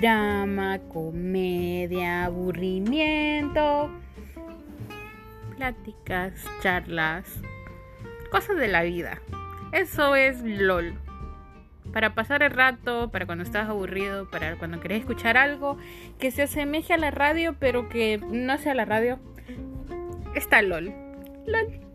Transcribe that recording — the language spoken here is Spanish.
drama, comedia, aburrimiento, pláticas, charlas, cosas de la vida. Eso es LOL. Para pasar el rato, para cuando estás aburrido, para cuando querés escuchar algo que se asemeje a la radio, pero que no sea la radio. Está LOL. LOL.